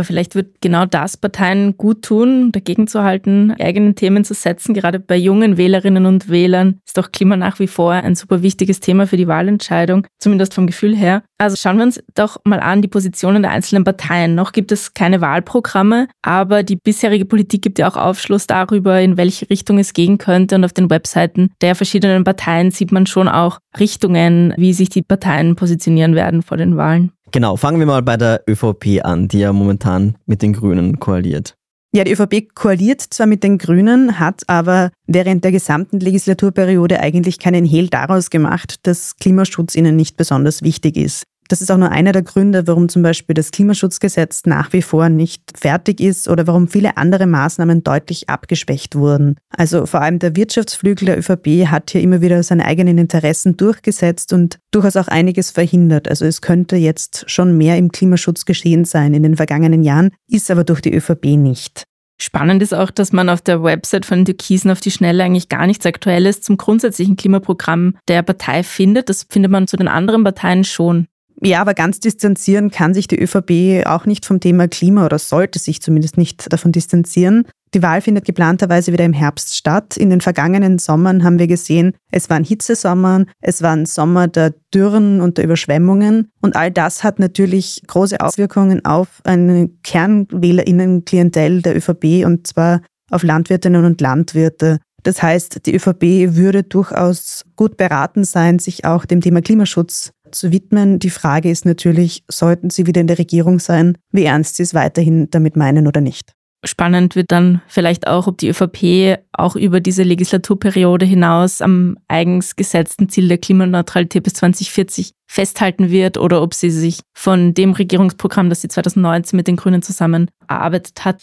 Aber vielleicht wird genau das Parteien gut tun, dagegen zu halten, eigene Themen zu setzen. Gerade bei jungen Wählerinnen und Wählern ist doch Klima nach wie vor ein super wichtiges Thema für die Wahlentscheidung, zumindest vom Gefühl her. Also schauen wir uns doch mal an die Positionen der einzelnen Parteien. Noch gibt es keine Wahlprogramme, aber die bisherige Politik gibt ja auch Aufschluss darüber, in welche Richtung es gehen könnte. Und auf den Webseiten der verschiedenen Parteien sieht man schon auch Richtungen, wie sich die Parteien positionieren werden vor den Wahlen. Genau, fangen wir mal bei der ÖVP an, die ja momentan mit den Grünen koaliert. Ja, die ÖVP koaliert zwar mit den Grünen, hat aber während der gesamten Legislaturperiode eigentlich keinen Hehl daraus gemacht, dass Klimaschutz ihnen nicht besonders wichtig ist. Das ist auch nur einer der Gründe, warum zum Beispiel das Klimaschutzgesetz nach wie vor nicht fertig ist oder warum viele andere Maßnahmen deutlich abgeschwächt wurden. Also vor allem der Wirtschaftsflügel der ÖVP hat hier immer wieder seine eigenen Interessen durchgesetzt und durchaus auch einiges verhindert. Also es könnte jetzt schon mehr im Klimaschutz geschehen sein in den vergangenen Jahren, ist aber durch die ÖVP nicht. Spannend ist auch, dass man auf der Website von Türkisen auf die Schnelle eigentlich gar nichts Aktuelles zum grundsätzlichen Klimaprogramm der Partei findet. Das findet man zu den anderen Parteien schon. Ja, aber ganz distanzieren kann sich die ÖVP auch nicht vom Thema Klima oder sollte sich zumindest nicht davon distanzieren. Die Wahl findet geplanterweise wieder im Herbst statt. In den vergangenen Sommern haben wir gesehen, es waren Hitzesommern, es waren Sommer der Dürren und der Überschwemmungen. Und all das hat natürlich große Auswirkungen auf eine Kernwählerinnenklientel der ÖVP und zwar auf Landwirtinnen und Landwirte. Das heißt, die ÖVP würde durchaus gut beraten sein, sich auch dem Thema Klimaschutz zu widmen. Die Frage ist natürlich, sollten sie wieder in der Regierung sein, wie ernst sie es weiterhin damit meinen oder nicht. Spannend wird dann vielleicht auch, ob die ÖVP auch über diese Legislaturperiode hinaus am eigens gesetzten Ziel der Klimaneutralität bis 2040 festhalten wird oder ob sie sich von dem Regierungsprogramm, das sie 2019 mit den Grünen zusammen erarbeitet hat.